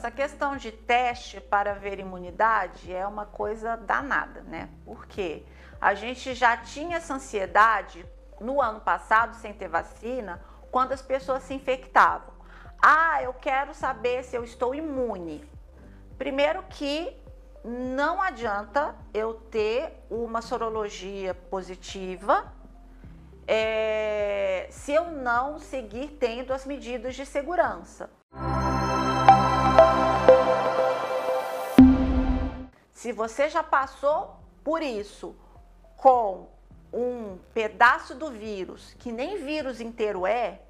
Essa questão de teste para ver imunidade é uma coisa danada, né? Porque a gente já tinha essa ansiedade no ano passado, sem ter vacina, quando as pessoas se infectavam. Ah, eu quero saber se eu estou imune. Primeiro que não adianta eu ter uma sorologia positiva é, se eu não seguir tendo as medidas de segurança. Se você já passou por isso com um pedaço do vírus, que nem vírus inteiro é,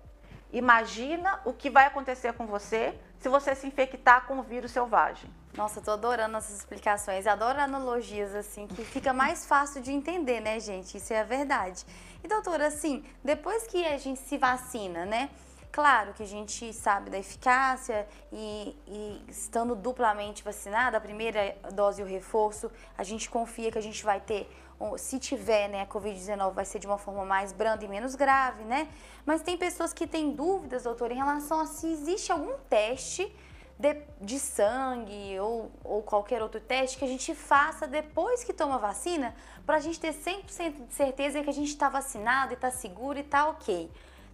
imagina o que vai acontecer com você se você se infectar com o vírus selvagem. Nossa, tô adorando essas explicações, adoro analogias assim, que fica mais fácil de entender, né, gente? Isso é a verdade. E doutora, assim, depois que a gente se vacina, né? Claro que a gente sabe da eficácia e, e, estando duplamente vacinada, a primeira dose e o reforço, a gente confia que a gente vai ter, se tiver né, a Covid-19, vai ser de uma forma mais branda e menos grave, né? Mas tem pessoas que têm dúvidas, doutora, em relação a se existe algum teste de, de sangue ou, ou qualquer outro teste que a gente faça depois que toma vacina, para a gente ter 100% de certeza que a gente está vacinado e está seguro e está ok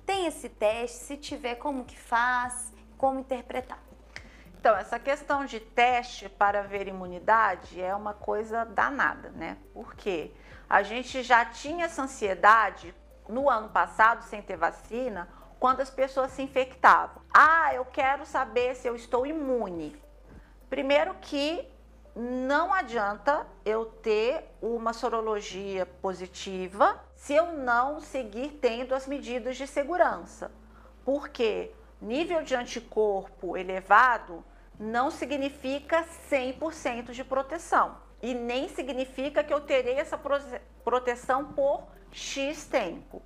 tem esse teste? Se tiver, como que faz? Como interpretar? Então, essa questão de teste para ver imunidade é uma coisa danada, né? Porque a gente já tinha essa ansiedade no ano passado, sem ter vacina, quando as pessoas se infectavam. Ah, eu quero saber se eu estou imune. Primeiro que não adianta eu ter uma sorologia positiva se eu não seguir tendo as medidas de segurança. Porque nível de anticorpo elevado não significa 100% de proteção. E nem significa que eu terei essa proteção por X tempo.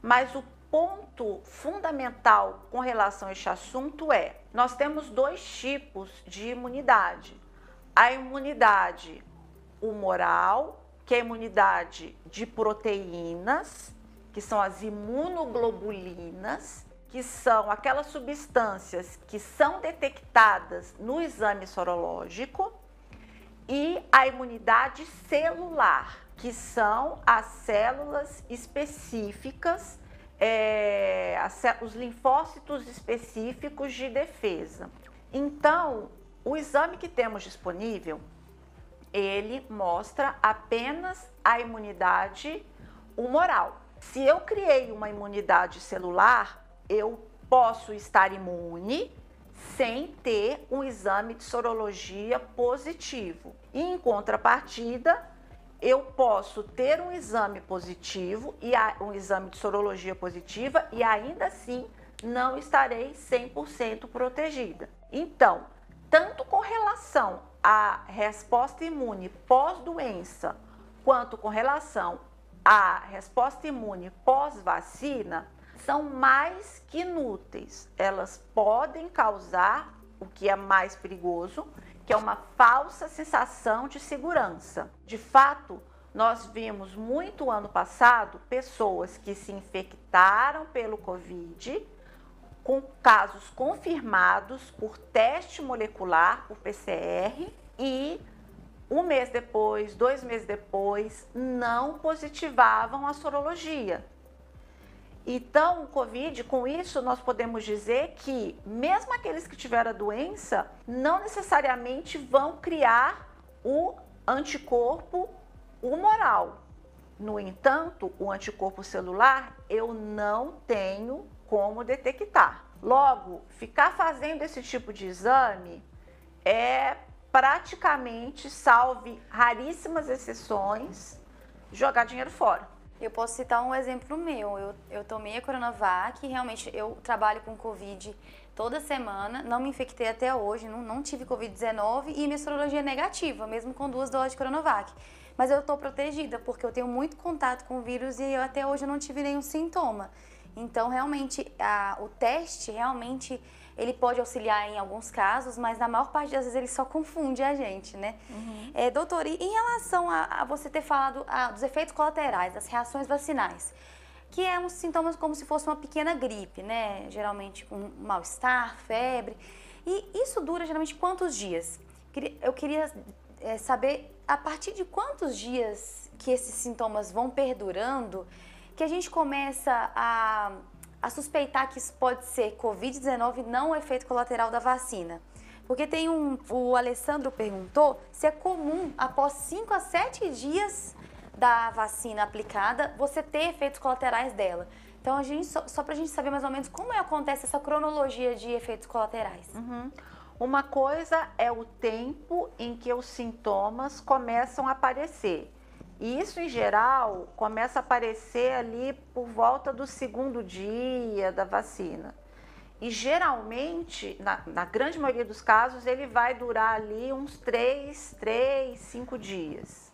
Mas o ponto fundamental com relação a este assunto é: nós temos dois tipos de imunidade a imunidade humoral, que é a imunidade de proteínas, que são as imunoglobulinas, que são aquelas substâncias que são detectadas no exame sorológico, e a imunidade celular, que são as células específicas, é, os linfócitos específicos de defesa. Então, o exame que temos disponível, ele mostra apenas a imunidade humoral. Se eu criei uma imunidade celular, eu posso estar imune sem ter um exame de sorologia positivo. E em contrapartida, eu posso ter um exame positivo e um exame de sorologia positiva e ainda assim não estarei 100% protegida. Então, tanto com relação à resposta imune pós-doença, quanto com relação à resposta imune pós-vacina, são mais que inúteis. Elas podem causar o que é mais perigoso, que é uma falsa sensação de segurança. De fato, nós vimos muito ano passado pessoas que se infectaram pelo Covid com casos confirmados por teste molecular, por PCR, e um mês depois, dois meses depois, não positivavam a sorologia. Então, o Covid, com isso, nós podemos dizer que, mesmo aqueles que tiveram a doença, não necessariamente vão criar o anticorpo humoral. No entanto, o anticorpo celular eu não tenho como detectar. Logo, ficar fazendo esse tipo de exame é praticamente, salve raríssimas exceções, jogar dinheiro fora. Eu posso citar um exemplo meu. Eu, eu tomei a Coronavac, realmente eu trabalho com Covid toda semana, não me infectei até hoje, não, não tive Covid-19 e minha sorologia é negativa, mesmo com duas doses de Coronavac. Mas eu estou protegida porque eu tenho muito contato com o vírus e eu, até hoje eu não tive nenhum sintoma. Então, realmente, a, o teste, realmente, ele pode auxiliar em alguns casos, mas na maior parte das vezes ele só confunde a gente, né? Uhum. É, doutor, e em relação a, a você ter falado a, dos efeitos colaterais, das reações vacinais, que é uns sintomas como se fosse uma pequena gripe, né? Geralmente com mal-estar, febre. E isso dura geralmente quantos dias? Eu queria é, saber a partir de quantos dias que esses sintomas vão perdurando que a gente começa a, a suspeitar que isso pode ser Covid-19 não o efeito colateral da vacina. Porque tem um. O Alessandro perguntou se é comum, após 5 a 7 dias da vacina aplicada, você ter efeitos colaterais dela. Então, a gente, só, só para a gente saber mais ou menos como é, acontece essa cronologia de efeitos colaterais. Uhum. Uma coisa é o tempo em que os sintomas começam a aparecer. E isso, em geral, começa a aparecer ali por volta do segundo dia da vacina. E geralmente, na, na, grande maioria dos casos, ele vai durar ali uns 3, 3, 5 dias.